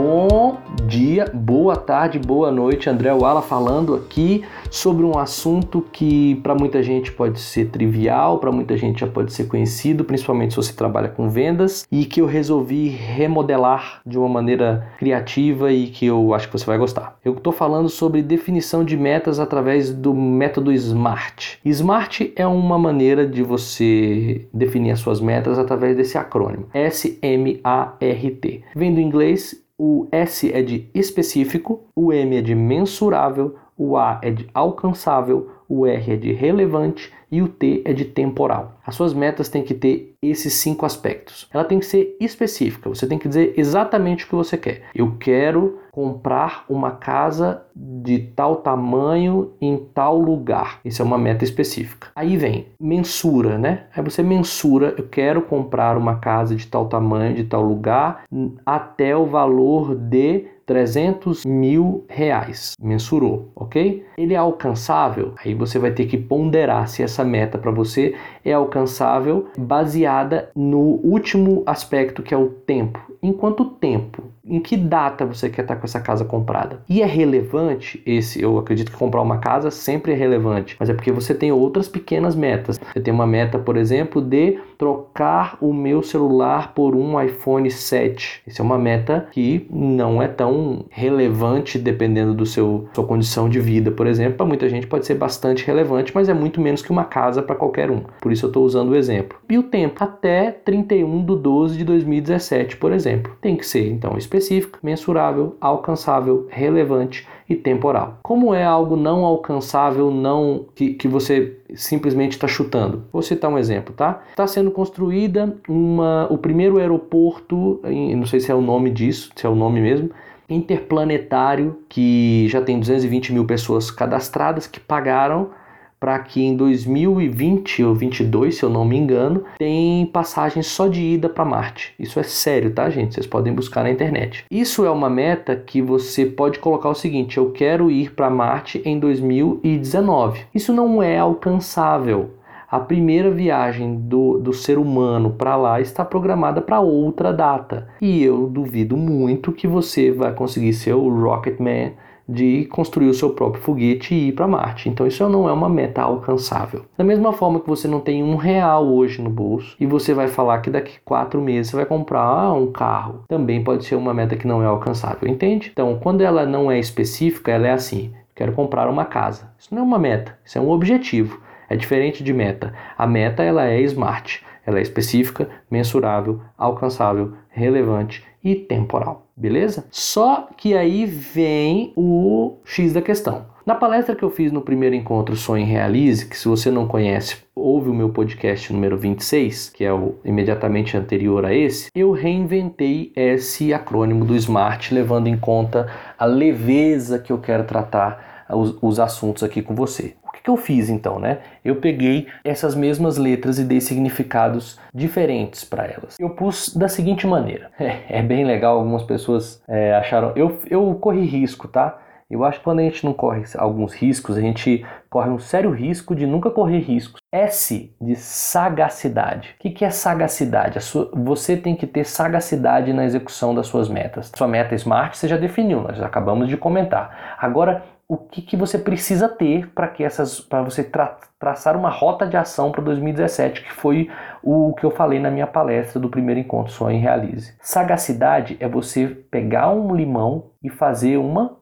Bom dia, boa tarde, boa noite. André Wala falando aqui sobre um assunto que para muita gente pode ser trivial, para muita gente já pode ser conhecido, principalmente se você trabalha com vendas, e que eu resolvi remodelar de uma maneira criativa e que eu acho que você vai gostar. Eu estou falando sobre definição de metas através do método SMART. SMART é uma maneira de você definir as suas metas através desse acrônimo: S-M-A-R-T. Vem do inglês o S é de específico, o M é de mensurável, o A é de alcançável, o R é de relevante e o T é de temporal. As suas metas têm que ter esses cinco aspectos. Ela tem que ser específica, você tem que dizer exatamente o que você quer. Eu quero comprar uma casa de tal tamanho em tal lugar. Isso é uma meta específica. Aí vem mensura, né? Aí você mensura, eu quero comprar uma casa de tal tamanho, de tal lugar, até o valor de 300 mil reais. Mensurou, ok? Ele é alcançável? Aí você vai ter que ponderar se essa meta para você é alcançável baseada no último aspecto que é o tempo. Em quanto tempo? Em que data você quer estar com essa casa comprada? E é relevante esse, eu acredito que comprar uma casa sempre é relevante, mas é porque você tem outras pequenas metas. Você tem uma meta, por exemplo, de trocar o meu celular por um iPhone 7. Essa é uma meta que não é tão relevante dependendo do seu sua condição de vida, por exemplo. Para muita gente pode ser bastante relevante, mas é muito menos que uma casa para qualquer um. Por isso eu estou usando o exemplo. E o tempo até 31 de 12 de 2017, por exemplo. Tem que ser então específico, mensurável, alcançável, relevante e temporal. Como é algo não alcançável, não que, que você simplesmente está chutando? Vou citar um exemplo, tá? Está sendo construída uma, o primeiro aeroporto, não sei se é o nome disso, se é o nome mesmo, interplanetário que já tem 220 mil pessoas cadastradas que pagaram para que em 2020 ou 22, se eu não me engano, tem passagem só de ida para Marte. Isso é sério, tá, gente? Vocês podem buscar na internet. Isso é uma meta que você pode colocar o seguinte: eu quero ir para Marte em 2019. Isso não é alcançável. A primeira viagem do, do ser humano para lá está programada para outra data. E eu duvido muito que você vai conseguir ser o Rocketman de construir o seu próprio foguete e ir para Marte. Então isso não é uma meta alcançável. Da mesma forma que você não tem um real hoje no bolso e você vai falar que daqui quatro meses você vai comprar um carro, também pode ser uma meta que não é alcançável, entende? Então quando ela não é específica, ela é assim: quero comprar uma casa. Isso não é uma meta, isso é um objetivo. É diferente de meta. A meta ela é smart, ela é específica, mensurável, alcançável, relevante e temporal, beleza? Só que aí vem o X da questão. Na palestra que eu fiz no primeiro encontro Sonho Realize, que se você não conhece, ouve o meu podcast número 26, que é o imediatamente anterior a esse, eu reinventei esse acrônimo do SMART, levando em conta a leveza que eu quero tratar os, os assuntos aqui com você que eu fiz então, né? Eu peguei essas mesmas letras e dei significados diferentes para elas. Eu pus da seguinte maneira. É, é bem legal, algumas pessoas é, acharam. Eu, eu corri risco, tá? Eu acho que quando a gente não corre alguns riscos, a gente corre um sério risco de nunca correr riscos. S de sagacidade. O que é sagacidade? Sua, você tem que ter sagacidade na execução das suas metas. Sua meta SMART você já definiu, nós acabamos de comentar. Agora, o que, que você precisa ter para que essas para você tra traçar uma rota de ação para 2017, que foi o que eu falei na minha palestra do primeiro encontro Sonho e Realize. Sagacidade é você pegar um limão e fazer uma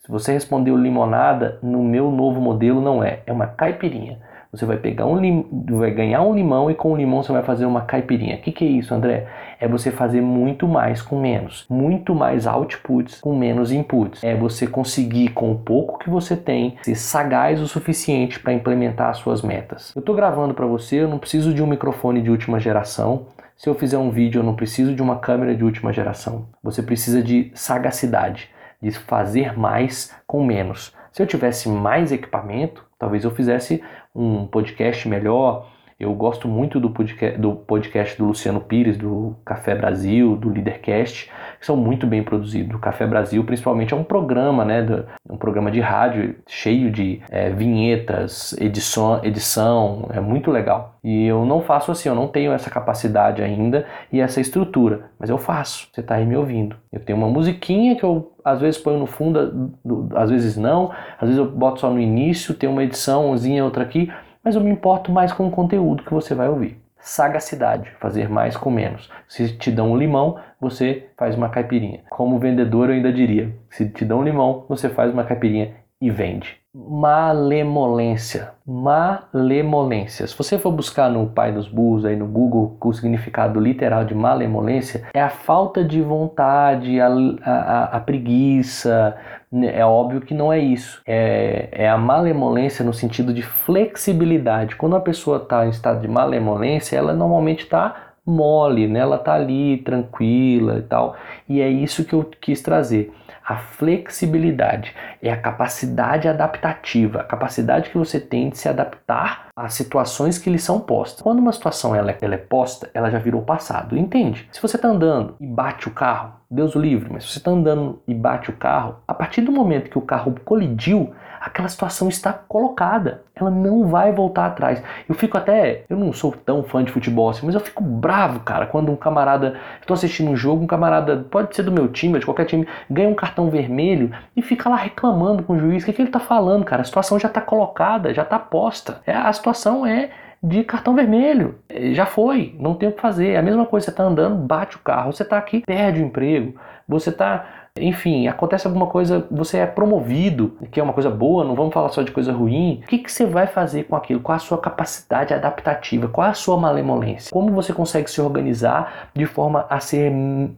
se você respondeu limonada, no meu novo modelo não é, é uma caipirinha. Você vai pegar um lim... vai ganhar um limão e com o limão você vai fazer uma caipirinha. O que, que é isso, André? É você fazer muito mais com menos, muito mais outputs com menos inputs. É você conseguir com o pouco que você tem ser sagaz o suficiente para implementar as suas metas. Eu estou gravando para você, eu não preciso de um microfone de última geração. Se eu fizer um vídeo, eu não preciso de uma câmera de última geração. Você precisa de sagacidade, de fazer mais com menos. Se eu tivesse mais equipamento, talvez eu fizesse um podcast melhor, Eu gosto muito do podcast, do podcast do Luciano Pires, do Café Brasil, do Leadercast, que são muito bem produzidos. O Café Brasil, principalmente, é um programa, né? Um programa de rádio cheio de é, vinhetas, edição, edição, é muito legal. E eu não faço assim, eu não tenho essa capacidade ainda e essa estrutura, mas eu faço. Você está aí me ouvindo. Eu tenho uma musiquinha que eu às vezes ponho no fundo, às vezes não, às vezes eu boto só no início, tem uma ediçãozinha, outra aqui, mas eu me importo mais com o conteúdo que você vai ouvir. Sagacidade, fazer mais com menos. Se te dão um limão, você faz uma caipirinha. Como vendedor, eu ainda diria: se te dão um limão, você faz uma caipirinha e vende. Malemolência. Malemolência. Se você for buscar no Pai dos Burros, aí no Google, o significado literal de malemolência é a falta de vontade, a, a, a preguiça. É óbvio que não é isso. É, é a malemolência no sentido de flexibilidade. Quando a pessoa está em estado de malemolência, ela normalmente está mole, né? ela está ali tranquila e tal. E é isso que eu quis trazer. A flexibilidade é a capacidade adaptativa, a capacidade que você tem de se adaptar às situações que lhe são postas. Quando uma situação ela, ela é posta, ela já virou passado, entende? Se você está andando e bate o carro, Deus o livre, mas se você está andando e bate o carro, a partir do momento que o carro colidiu, aquela situação está colocada. Ela não vai voltar atrás. Eu fico até. Eu não sou tão fã de futebol assim, mas eu fico bravo, cara, quando um camarada. Estou assistindo um jogo, um camarada, pode ser do meu time, de qualquer time, ganha um cartão vermelho e fica lá reclamando com o juiz. O que, que ele está falando, cara? A situação já está colocada, já está posta. É, a situação é de cartão vermelho. É, já foi, não tem o que fazer. É a mesma coisa, você está andando, bate o carro, você está aqui, perde o emprego, você está enfim, acontece alguma coisa, você é promovido, que é uma coisa boa, não vamos falar só de coisa ruim. O que, que você vai fazer com aquilo? Qual a sua capacidade adaptativa? Qual a sua malemolência? Como você consegue se organizar de forma a ser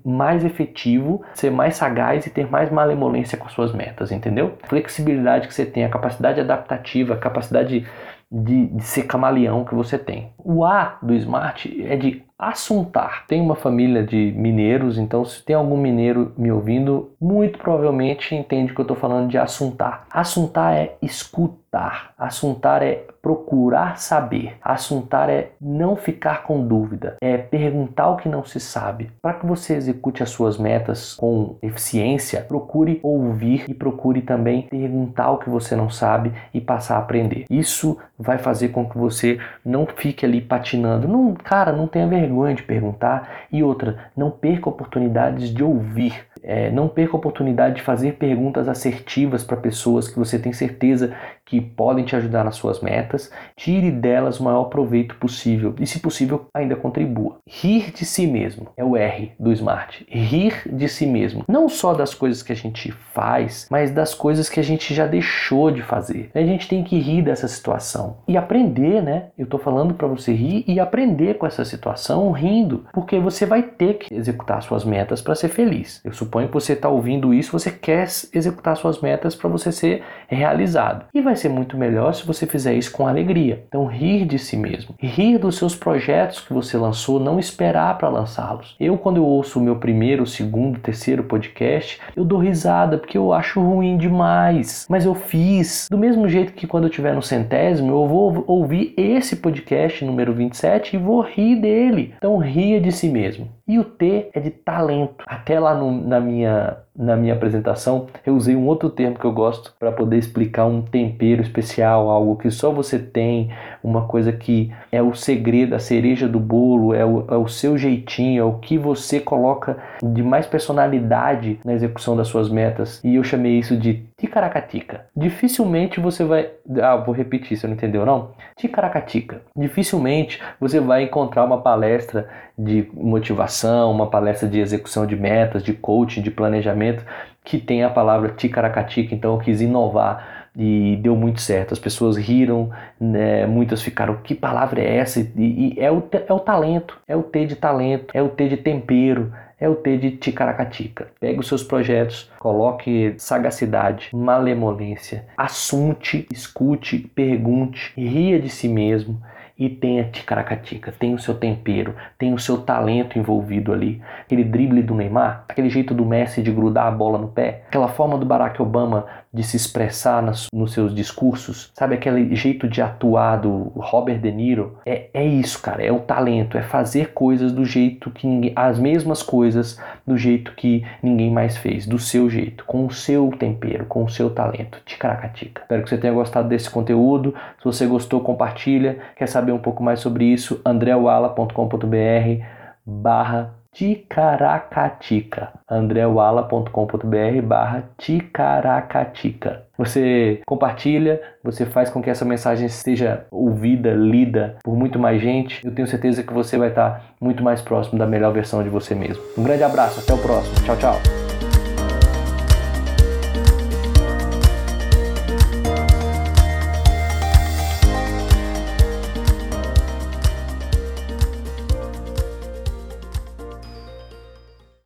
mais efetivo, ser mais sagaz e ter mais malemolência com as suas metas, entendeu? A flexibilidade que você tem, a capacidade adaptativa, a capacidade de, de ser camaleão que você tem. O A do Smart é de assuntar. Tem uma família de mineiros, então se tem algum mineiro me ouvindo, muito provavelmente entende que eu estou falando de assuntar. Assuntar é escutar. Assuntar é procurar saber. Assuntar é não ficar com dúvida. É perguntar o que não se sabe. Para que você execute as suas metas com eficiência, procure ouvir e procure também perguntar o que você não sabe e passar a aprender. Isso vai fazer com que você não fique ali patinando. Não, cara, não tenha vergonha de perguntar. E outra, não perca oportunidades de ouvir. É, não perca a oportunidade de fazer perguntas assertivas para pessoas que você tem certeza que podem te ajudar nas suas metas. Tire delas o maior proveito possível e, se possível, ainda contribua. Rir de si mesmo é o R do Smart. Rir de si mesmo. Não só das coisas que a gente faz, mas das coisas que a gente já deixou de fazer. A gente tem que rir dessa situação e aprender, né? Eu estou falando para você rir e aprender com essa situação rindo, porque você vai ter que executar suas metas para ser feliz. Eu suponho que você está ouvindo isso, você quer executar suas metas para você ser realizado. E vai ser muito melhor se você fizer isso com alegria. Então, rir de si mesmo. Rir dos seus projetos que você lançou, não esperar para lançá-los. Eu, quando eu ouço o meu primeiro, segundo, terceiro podcast, eu dou risada porque eu acho ruim demais. Mas eu fiz. Do mesmo jeito que quando eu estiver no centésimo, eu vou ouvir esse podcast número 27 e vou rir dele. Então, ria de si mesmo. E o T é de talento. Até lá no, na, minha, na minha apresentação, eu usei um outro termo que eu gosto para poder explicar um tempero especial, algo que só você tem, uma coisa que é o segredo, a cereja do bolo, é o, é o seu jeitinho, é o que você coloca de mais personalidade na execução das suas metas. E eu chamei isso de ticaracatica. Dificilmente você vai. Ah, vou repetir, você não entendeu não? Ticaracatica. Dificilmente você vai encontrar uma palestra de motivação, uma palestra de execução de metas, de coaching, de planejamento, que tem a palavra ticaracatica, então eu quis inovar e deu muito certo. As pessoas riram, né? muitas ficaram, que palavra é essa? E, e é, o, é o talento, é o T de talento, é o T de tempero, é o T de ticaracatica. Pegue os seus projetos, coloque sagacidade, malemolência, assunte, escute, pergunte, ria de si mesmo e tenha ticaracatica, tem o seu tempero, tem o seu talento envolvido ali. Aquele drible do Neymar, aquele jeito do Messi de grudar a bola no pé, aquela forma do Barack Obama de se expressar nas, nos seus discursos, sabe aquele jeito de atuar do Robert De Niro? É, é isso, cara, é o talento, é fazer coisas do jeito que ninguém, as mesmas coisas do jeito que ninguém mais fez, do seu jeito, com o seu tempero, com o seu talento. Ticaracatica. Espero que você tenha gostado desse conteúdo. Se você gostou, compartilha. Quer saber um pouco mais sobre isso? andreawala.com.br barra Ticaracatica. andreawala.com.br barra Ticaracatica. Você compartilha, você faz com que essa mensagem seja ouvida, lida por muito mais gente. Eu tenho certeza que você vai estar muito mais próximo da melhor versão de você mesmo. Um grande abraço, até o próximo. Tchau, tchau.